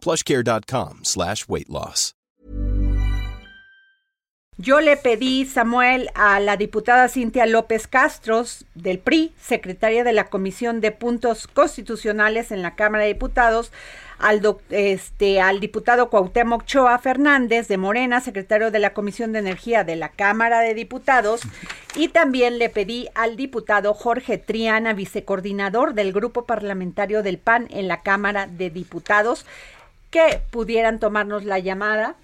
plushcare.com slash weight loss. Yo le pedí, Samuel, a la diputada Cintia López Castros del PRI, secretaria de la Comisión de Puntos Constitucionales en la Cámara de Diputados, al, este, al diputado Cuauhtémoc Choa Fernández de Morena, secretario de la Comisión de Energía de la Cámara de Diputados, y también le pedí al diputado Jorge Triana, vicecoordinador del Grupo Parlamentario del PAN en la Cámara de Diputados, que pudieran tomarnos la llamada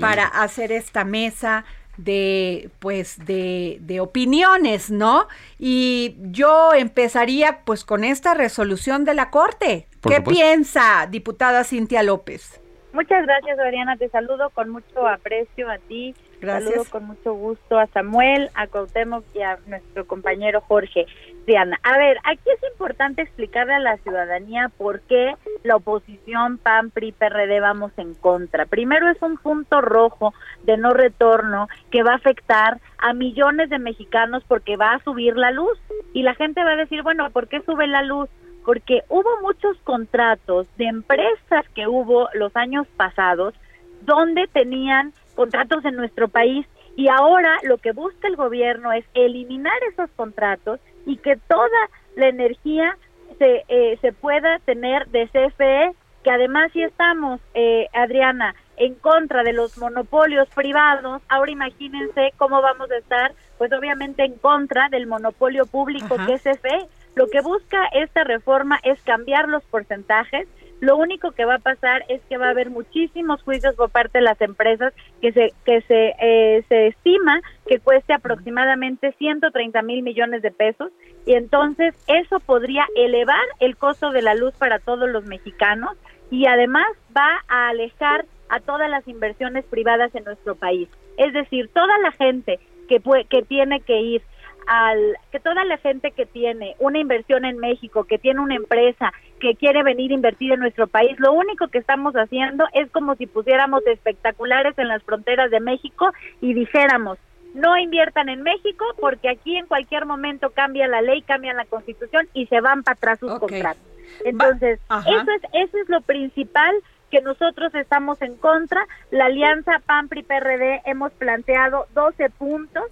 para hacer esta mesa de pues de, de, opiniones, ¿no? Y yo empezaría pues con esta resolución de la Corte. ¿Qué piensa, diputada Cintia López? Muchas gracias, Adriana. Te saludo con mucho aprecio a ti. Gracias. Saludo con mucho gusto a Samuel, a Cuauhtémoc y a nuestro compañero Jorge. Diana, a ver, aquí es importante explicarle a la ciudadanía por qué la oposición PAN, PRI, PRD vamos en contra. Primero es un punto rojo de no retorno que va a afectar a millones de mexicanos porque va a subir la luz y la gente va a decir, bueno, ¿por qué sube la luz? Porque hubo muchos contratos de empresas que hubo los años pasados donde tenían contratos en nuestro país y ahora lo que busca el gobierno es eliminar esos contratos y que toda la energía se, eh, se pueda tener de CFE, que además si estamos, eh, Adriana, en contra de los monopolios privados, ahora imagínense cómo vamos a estar, pues obviamente en contra del monopolio público que es CFE. Lo que busca esta reforma es cambiar los porcentajes lo único que va a pasar es que va a haber muchísimos juicios por parte de las empresas que se que se eh, se estima que cueste aproximadamente 130 mil millones de pesos y entonces eso podría elevar el costo de la luz para todos los mexicanos y además va a alejar a todas las inversiones privadas en nuestro país. Es decir, toda la gente que, que tiene que ir al que toda la gente que tiene una inversión en México, que tiene una empresa, que quiere venir a invertir en nuestro país, lo único que estamos haciendo es como si pusiéramos espectaculares en las fronteras de México y dijéramos, no inviertan en México porque aquí en cualquier momento cambia la ley, cambia la constitución y se van para atrás sus contratos. Entonces, eso es, eso es lo principal que nosotros estamos en contra. La alianza PAN-PRI-PRD hemos planteado 12 puntos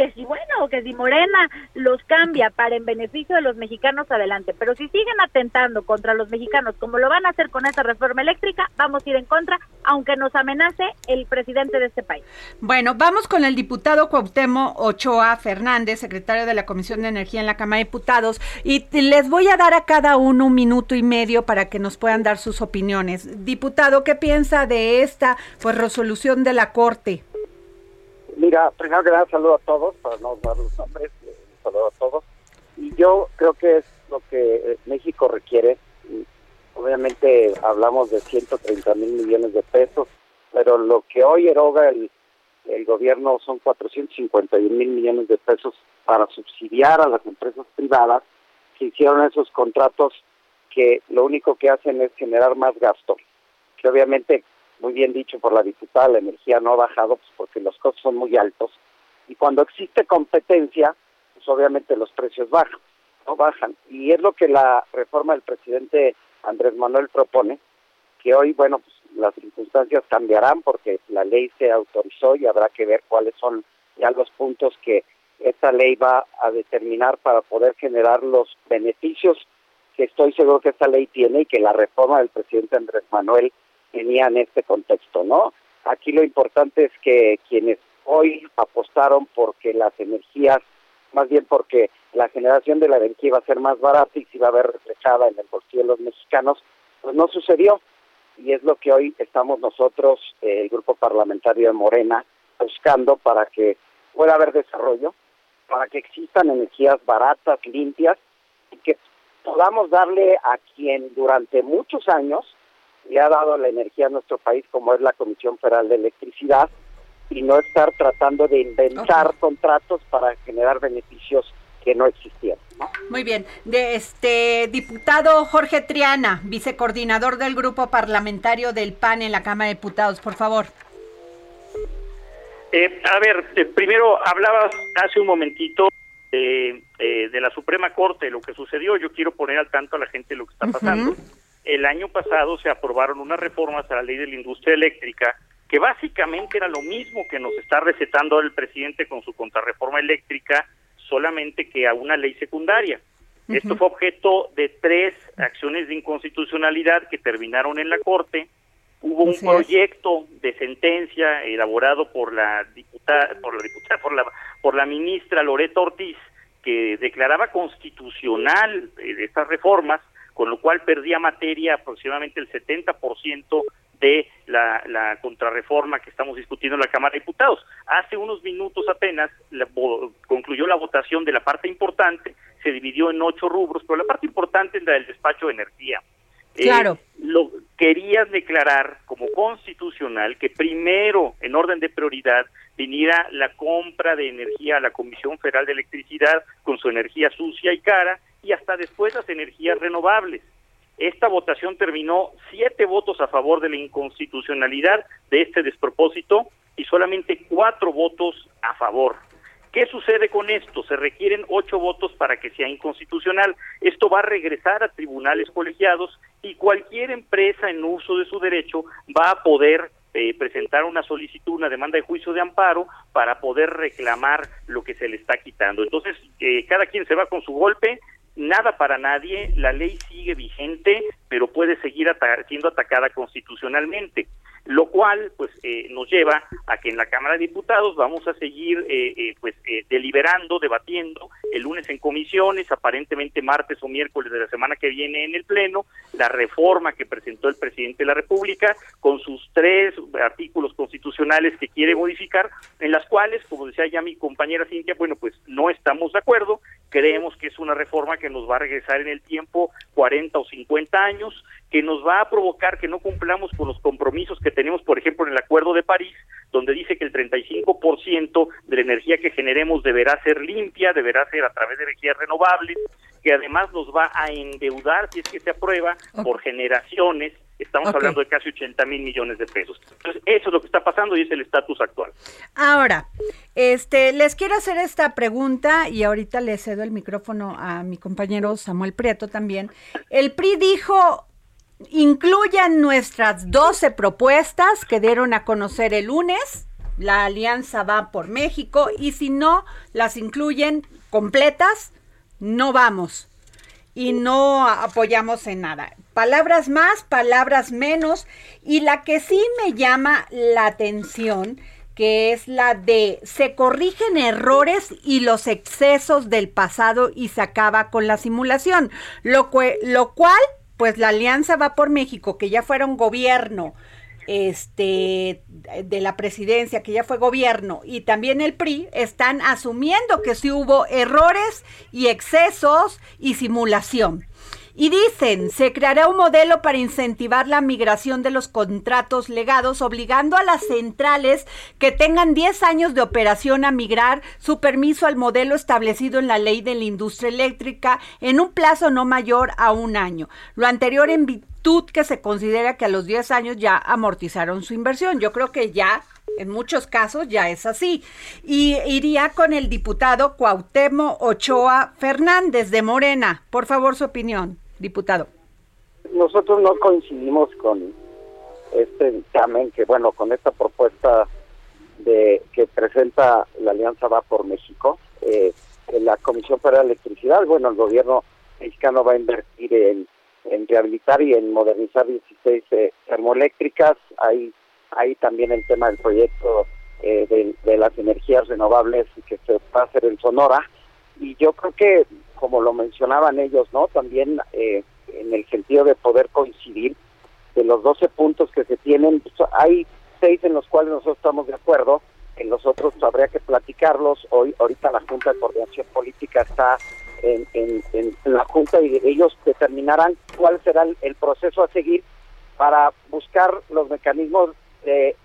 que si bueno, que si Morena los cambia para en beneficio de los mexicanos, adelante. Pero si siguen atentando contra los mexicanos, como lo van a hacer con esta reforma eléctrica, vamos a ir en contra, aunque nos amenace el presidente de este país. Bueno, vamos con el diputado Cuauhtémoc Ochoa Fernández, secretario de la Comisión de Energía en la Cámara de Diputados, y les voy a dar a cada uno un minuto y medio para que nos puedan dar sus opiniones. Diputado, ¿qué piensa de esta pues resolución de la Corte? Mira, primero que nada saludo a todos, para no dar los nombres, eh, saludo a todos. Y yo creo que es lo que eh, México requiere. obviamente hablamos de 130 mil millones de pesos, pero lo que hoy eroga el, el gobierno son 451 mil millones de pesos para subsidiar a las empresas privadas que hicieron esos contratos que lo único que hacen es generar más gasto, que obviamente muy bien dicho por la diputada, la energía no ha bajado pues, porque los costos son muy altos. Y cuando existe competencia, pues obviamente los precios bajan, no bajan. Y es lo que la reforma del presidente Andrés Manuel propone, que hoy, bueno, pues las circunstancias cambiarán porque la ley se autorizó y habrá que ver cuáles son ya los puntos que esta ley va a determinar para poder generar los beneficios que estoy seguro que esta ley tiene y que la reforma del presidente Andrés Manuel tenía en este contexto, ¿no? Aquí lo importante es que quienes hoy apostaron porque las energías, más bien porque la generación de la energía iba a ser más barata y se iba a ver reflejada en el bolsillo de los mexicanos, pues no sucedió. Y es lo que hoy estamos nosotros, eh, el grupo parlamentario de Morena, buscando para que pueda haber desarrollo, para que existan energías baratas, limpias, y que podamos darle a quien durante muchos años le ha dado la energía a nuestro país, como es la Comisión Federal de Electricidad, y no estar tratando de inventar contratos para generar beneficios que no existían. Muy bien. De este diputado Jorge Triana, vicecoordinador del grupo parlamentario del PAN en la Cámara de Diputados, por favor. Eh, a ver, eh, primero hablabas hace un momentito de, eh, de la Suprema Corte, lo que sucedió. Yo quiero poner al tanto a la gente lo que está pasando. El año pasado se aprobaron unas reformas a la ley de la industria eléctrica que básicamente era lo mismo que nos está recetando el presidente con su contrarreforma eléctrica, solamente que a una ley secundaria. Esto fue objeto de tres acciones de inconstitucionalidad que terminaron en la Corte. Hubo un proyecto de sentencia elaborado por la diputada, por la diputada, por la, por la ministra Loreto Ortiz, que declaraba constitucional eh, estas reformas, con lo cual perdía materia aproximadamente el 70% de la, la, contrarreforma que estamos discutiendo en la Cámara de Diputados. Hace unos minutos apenas concluyó la votación de la parte importante, se dividió en ocho rubros, pero la parte importante es la del despacho de energía. Eh, claro. lo querían declarar como constitucional que primero, en orden de prioridad, viniera la compra de energía a la Comisión Federal de Electricidad con su energía sucia y cara y hasta después las energías renovables. Esta votación terminó siete votos a favor de la inconstitucionalidad de este despropósito y solamente cuatro votos a favor. ¿Qué sucede con esto? Se requieren ocho votos para que sea inconstitucional. Esto va a regresar a tribunales colegiados y cualquier empresa en uso de su derecho va a poder eh, presentar una solicitud, una demanda de juicio de amparo para poder reclamar lo que se le está quitando. Entonces, eh, cada quien se va con su golpe, nada para nadie, la ley sigue vigente, pero puede seguir siendo atacada constitucionalmente lo cual pues eh, nos lleva a que en la Cámara de Diputados vamos a seguir eh, eh, pues deliberando, debatiendo el lunes en comisiones, aparentemente martes o miércoles de la semana que viene en el Pleno, la reforma que presentó el presidente de la República con sus tres artículos constitucionales que quiere modificar, en las cuales, como decía ya mi compañera Cintia, bueno, pues no estamos de acuerdo, creemos que es una reforma que nos va a regresar en el tiempo 40 o 50 años, que nos va a provocar que no cumplamos con los compromisos que tenemos, por ejemplo, en el Acuerdo de París, donde dice que el 35% de la energía que generemos deberá ser limpia, deberá ser a través de energías renovables, que además nos va a endeudar, si es que se aprueba, por generaciones. Estamos hablando de casi 80 mil millones de pesos. Entonces, eso es lo que está pasando y es el estatus actual. Ahora, este, les quiero hacer esta pregunta y ahorita le cedo el micrófono a mi compañero Samuel Prieto también. El PRI dijo incluyan nuestras 12 propuestas que dieron a conocer el lunes. La alianza va por México y si no las incluyen completas, no vamos y no apoyamos en nada. Palabras más, palabras menos y la que sí me llama la atención que es la de se corrigen errores y los excesos del pasado y se acaba con la simulación, lo, lo cual pues la Alianza va por México, que ya fuera un gobierno este de la presidencia, que ya fue gobierno, y también el PRI, están asumiendo que sí hubo errores y excesos y simulación. Y dicen, se creará un modelo para incentivar la migración de los contratos legados, obligando a las centrales que tengan 10 años de operación a migrar su permiso al modelo establecido en la ley de la industria eléctrica en un plazo no mayor a un año. Lo anterior en que se considera que a los 10 años ya amortizaron su inversión. Yo creo que ya en muchos casos ya es así. Y iría con el diputado Cuauhtémoc Ochoa Fernández de Morena. Por favor, su opinión diputado? Nosotros no coincidimos con este dictamen, que bueno, con esta propuesta de que presenta la Alianza Va por México, eh, la Comisión para la Electricidad, bueno, el gobierno mexicano va a invertir en, rehabilitar y en modernizar 16 eh, termoeléctricas. Hay, hay también el tema del proyecto de, de, las energías renovables que se va a hacer en Sonora. Y yo creo que, como lo mencionaban ellos, ¿no? También en el sentido de poder coincidir de los 12 puntos que se tienen, pues, hay seis en los cuales nosotros estamos de acuerdo, en los otros habría que platicarlos. Hoy, ahorita la Junta de Coordinación Política está en, en, la Junta y ellos determinarán cuál será el, proceso a seguir para buscar los mecanismos de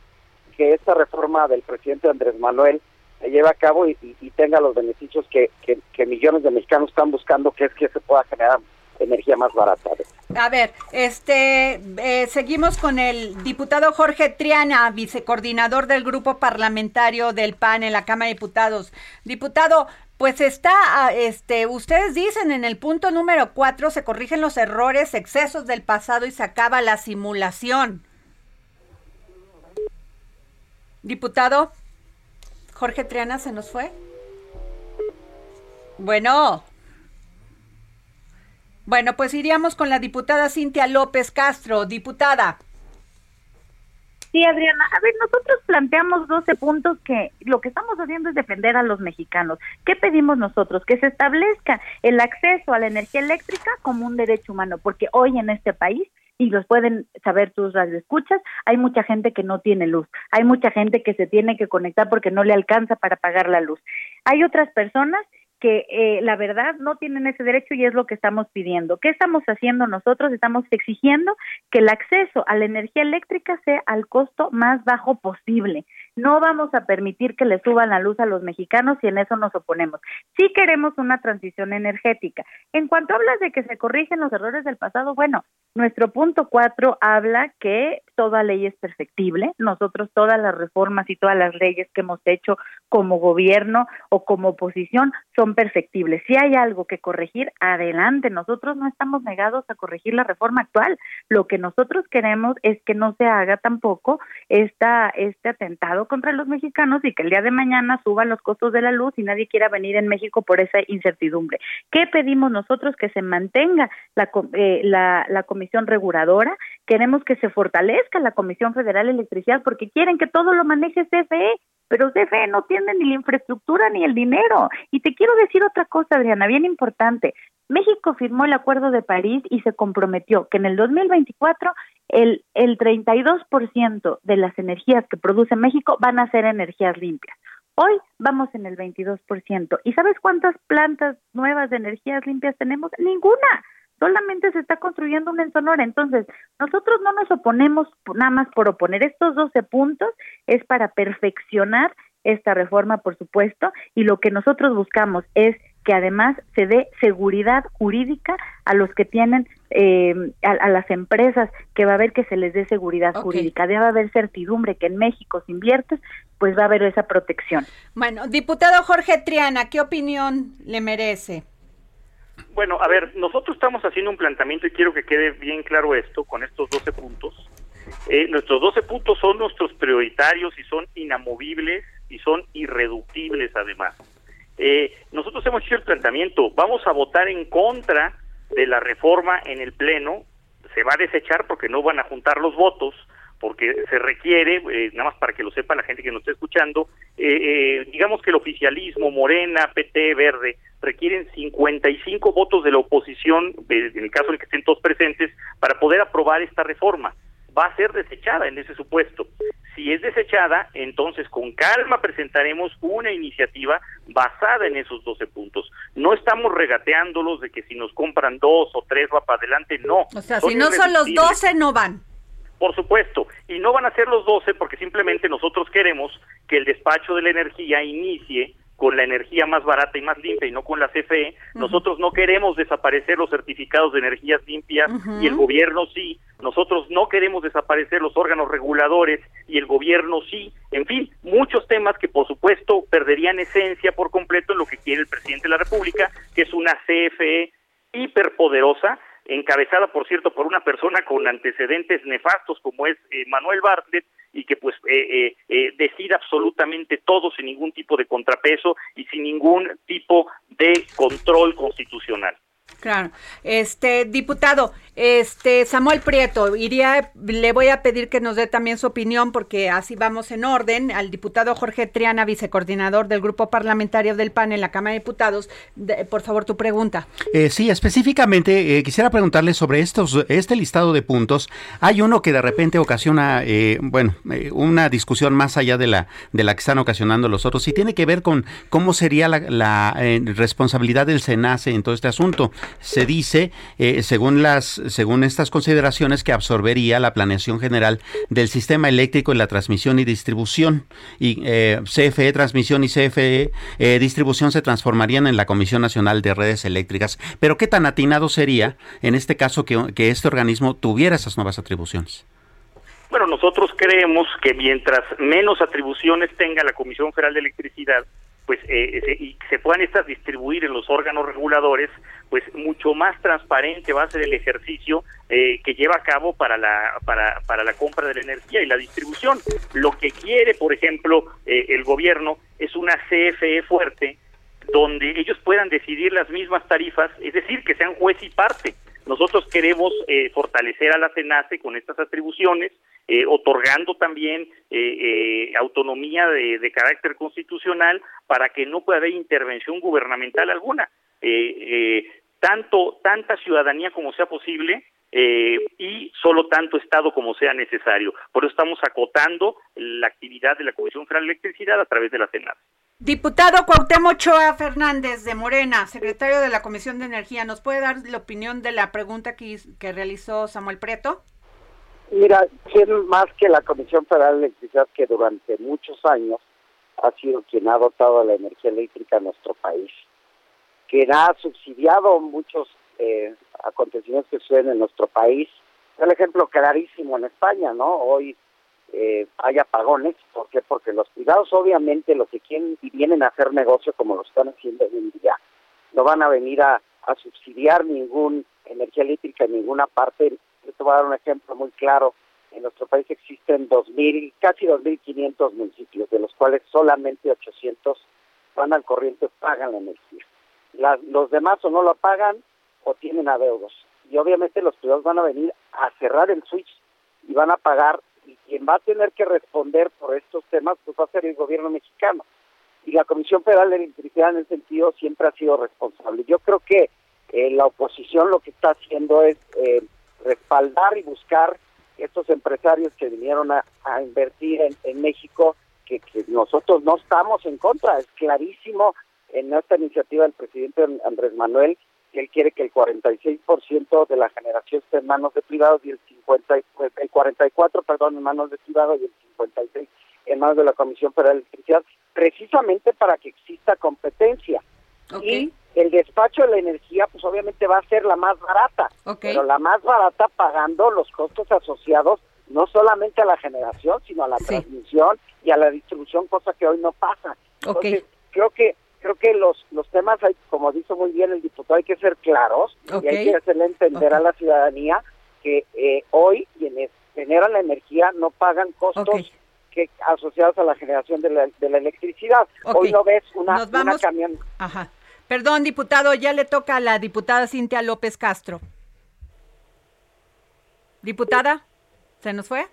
que esta reforma del presidente Andrés Manuel se lleve a cabo y, tenga los beneficios que, que millones de mexicanos están buscando, que es que se pueda generar energía más barata. A ver, este, eh, seguimos con el diputado Jorge Triana, vicecoordinador del grupo parlamentario del PAN en la Cámara de Diputados. Diputado, pues está, ah, este, ustedes dicen en el punto número cuatro se corrigen los errores, excesos del pasado y se acaba la simulación. Diputado Jorge Triana, ¿se nos fue? Bueno. Bueno, pues iríamos con la diputada Cintia López Castro. Diputada. Sí, Adriana. A ver, nosotros planteamos 12 puntos que lo que estamos haciendo es defender a los mexicanos. ¿Qué pedimos nosotros? Que se establezca el acceso a la energía eléctrica como un derecho humano, porque hoy en este país y los pueden saber tus radioescuchas, hay mucha gente que no tiene luz, hay mucha gente que se tiene que conectar porque no le alcanza para pagar la luz. Hay otras personas que eh, la verdad no tienen ese derecho y es lo que estamos pidiendo. ¿Qué estamos haciendo nosotros? Estamos exigiendo que el acceso a la energía eléctrica sea al costo más bajo posible. No vamos a permitir que le suban la luz a los mexicanos y en eso nos oponemos. Sí queremos una transición energética. En cuanto hablas de que se corrigen los errores del pasado, bueno, nuestro punto cuatro habla que toda ley es perfectible. Nosotros todas las reformas y todas las leyes que hemos hecho como gobierno o como oposición son perfectibles. Si hay algo que corregir, adelante. Nosotros no estamos negados a corregir la reforma actual. Lo que nosotros queremos es que no se haga tampoco esta, este atentado contra los mexicanos y que el día de mañana suban los costos de la luz y nadie quiera venir en México por esa incertidumbre. ¿Qué pedimos nosotros? Que se mantenga la, eh, la, la comisión reguladora. Queremos que se fortalezca la Comisión Federal de Electricidad porque quieren que todo lo maneje CFE pero CFE no tiene ni la infraestructura ni el dinero. Y te quiero decir otra cosa, Adriana, bien importante. México firmó el Acuerdo de París y se comprometió que en el 2024 el, el 32% de las energías que produce México van a ser energías limpias. Hoy vamos en el 22%. ¿Y sabes cuántas plantas nuevas de energías limpias tenemos? Ninguna solamente se está construyendo una en Sonora. Entonces, nosotros no nos oponemos nada más por oponer estos 12 puntos, es para perfeccionar esta reforma, por supuesto, y lo que nosotros buscamos es que además se dé seguridad jurídica a los que tienen, eh, a, las empresas, que va a haber que se les dé seguridad jurídica, debe haber certidumbre que en México si inviertes, pues va a haber esa protección. Bueno, diputado Jorge Triana, ¿qué opinión le merece? Bueno, a ver, nosotros estamos haciendo un planteamiento y quiero que quede bien claro esto con estos 12 puntos. Eh, nuestros 12 puntos son nuestros prioritarios y son inamovibles y son irreductibles además. Eh, nosotros hemos hecho el planteamiento, vamos a votar en contra de la reforma en el Pleno, se va a desechar porque no van a juntar los votos, porque se requiere, eh, nada más para que lo sepa la gente que nos está escuchando, eh, digamos que el oficialismo, Morena, PT, Verde, requieren 55 votos de la oposición, en el caso en que estén todos presentes, para poder aprobar esta reforma. Va a ser desechada en ese supuesto. Si es desechada, entonces con calma presentaremos una iniciativa basada en esos 12 puntos. No estamos regateándolos de que si nos compran dos o tres va para adelante, no. O sea, si no son los 12, no van. Por supuesto, y no van a ser los 12 porque simplemente nosotros queremos que el despacho de la energía inicie con la energía más barata y más limpia y no con la CFE. Nosotros no queremos desaparecer los certificados de energías limpias y el gobierno sí. Nosotros no queremos desaparecer los órganos reguladores y el gobierno sí. En fin, muchos temas que por supuesto perderían esencia por completo en lo que quiere el presidente de la República, que es una CFE hiperpoderosa encabezada, por cierto, por una persona con antecedentes nefastos como es eh, Manuel Bartlett, y que pues eh, eh, eh, decida absolutamente todo sin ningún tipo de contrapeso y sin ningún tipo de control constitucional. Claro. Este, diputado, este Samuel Prieto, iría, le voy a pedir que nos dé también su opinión porque así vamos en orden. Al diputado Jorge Triana, vicecoordinador del grupo parlamentario del PAN en la Cámara de Diputados, por favor tu pregunta. Eh, sí, específicamente eh, quisiera preguntarle sobre estos, este listado de puntos. Hay uno que de repente ocasiona, eh, bueno, una discusión más allá de la de la que están ocasionando los otros y tiene que ver con cómo sería la, la responsabilidad del SENACE en todo este asunto se dice, eh, según, las, según estas consideraciones, que absorbería la planeación general del sistema eléctrico en la transmisión y distribución. Y eh, CFE Transmisión y CFE eh, Distribución se transformarían en la Comisión Nacional de Redes Eléctricas. Pero ¿qué tan atinado sería en este caso que, que este organismo tuviera esas nuevas atribuciones? Bueno, nosotros creemos que mientras menos atribuciones tenga la Comisión Federal de Electricidad, pues eh, y se puedan estas distribuir en los órganos reguladores, pues mucho más transparente va a ser el ejercicio eh, que lleva a cabo para la para, para la compra de la energía y la distribución. Lo que quiere, por ejemplo, eh, el gobierno es una CFE fuerte donde ellos puedan decidir las mismas tarifas, es decir, que sean juez y parte. Nosotros queremos eh, fortalecer a la CENACE con estas atribuciones, eh, otorgando también eh, autonomía de, de, carácter constitucional para que no pueda haber intervención gubernamental alguna. Tanto tanta ciudadanía como sea posible y solo tanto Estado como sea necesario. Por eso estamos acotando la actividad de la Comisión Federal de Electricidad a través de la CENACE. Diputado Cuauhtémoc Choa Fernández de Morena, secretario de la Comisión de Energía, ¿nos puede dar la opinión de la pregunta que, que realizó Samuel Preto? Mira, ¿quién más que la Comisión Federal de Electricidad que durante muchos años ha sido quien ha dotado la energía eléctrica en nuestro país, quien ha subsidiado muchos eh, acontecimientos que suceden en nuestro país? El ejemplo clarísimo en España, ¿no? Hoy eh, hay apagones. ¿Por qué? Porque los privados obviamente lo que quieren y vienen a hacer negocio como lo están haciendo hoy en día, no van a venir a, subsidiar ninguna energía eléctrica en ninguna parte. Yo te voy a dar un ejemplo muy claro. En nuestro país existen 2.000, casi 2.500 municipios, de los cuales solamente 800 van al corriente, pagan la energía. Los demás o no lo pagan o tienen adeudos. Y obviamente los privados van a venir a cerrar el switch y van a pagar y quien va a tener que responder por estos temas pues va a ser el gobierno mexicano. Y la Comisión Federal de Electricidad en ese sentido siempre ha sido responsable. Yo creo que eh, la oposición lo que está haciendo es eh, respaldar y buscar estos empresarios que vinieron a, invertir en, México, que, que, nosotros no estamos en contra. Es clarísimo en esta iniciativa del presidente Andrés Manuel que él quiere que el 46% de la generación esté en manos de privados y el 50 pues, el 44, perdón, en manos de privados y el 56 en manos de la Comisión Federal de Electricidad, precisamente para que exista competencia. Y el despacho de la energía, pues obviamente va a ser la más barata, pero la más barata pagando los costos asociados no solamente a la generación, sino a la transmisión y a la distribución, cosa que hoy no pasa. Entonces, creo que creo que los los temas, hay, como dijo muy bien el diputado, hay que ser claros y hay que hacerle entender a la ciudadanía que eh, hoy quienes generan la energía no pagan costos que asociados a la generación de la, de la electricidad. Hoy no ves una, una camión. Ajá. Perdón, diputado, ya le toca a la diputada Cintia López Castro. Diputada, ¿se nos fue?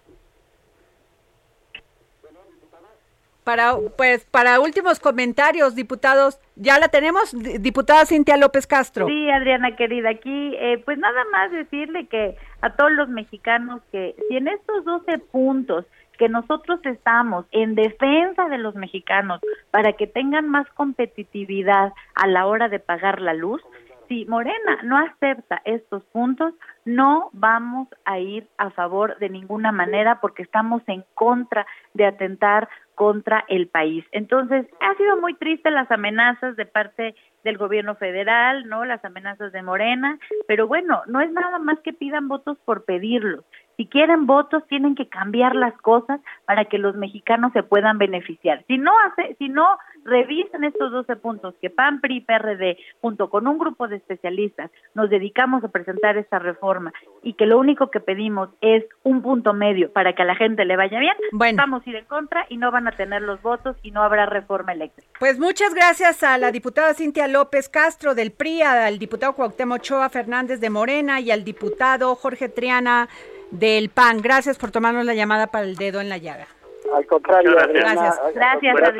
Para, pues, para últimos comentarios, diputados, ¿ya la tenemos? Diputada Cintia López Castro. Sí, Adriana querida, aquí, eh, pues nada más decirle que a todos los mexicanos que si en estos 12 puntos que nosotros estamos en defensa de los mexicanos para que tengan más competitividad a la hora de pagar la luz, si Morena no acepta estos puntos, no vamos a ir a favor de ninguna manera porque estamos en contra de atentar contra el país. Entonces, ha sido muy triste las amenazas de parte del gobierno federal, ¿no? Las amenazas de Morena, pero bueno, no es nada más que pidan votos por pedirlos. Si quieren votos, tienen que cambiar las cosas para que los mexicanos se puedan beneficiar. Si no hace, si no revisan estos 12 puntos que PAN, PRI, PRD, junto con un grupo de especialistas, nos dedicamos a presentar esta reforma y que lo único que pedimos es un punto medio para que a la gente le vaya bien, vamos a ir en contra y no van a tener los votos y no habrá reforma eléctrica. Pues muchas gracias a la diputada Cintia López Castro del PRI, al diputado Cuauhtémoc Ochoa Fernández de Morena y al diputado Jorge Triana del PAN. Gracias por tomarnos la llamada para el dedo en la llaga. Al contrario, gracias. Gracias, gracias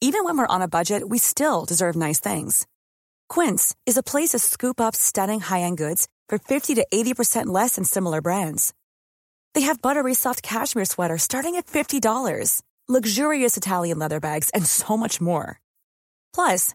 Even when we're on a budget, we still deserve nice things. Quince is a place to scoop up stunning high-end goods for 50 to 80% less than similar brands. They have buttery soft cashmere sweaters starting at $50, luxurious Italian leather bags, and so much more. Plus,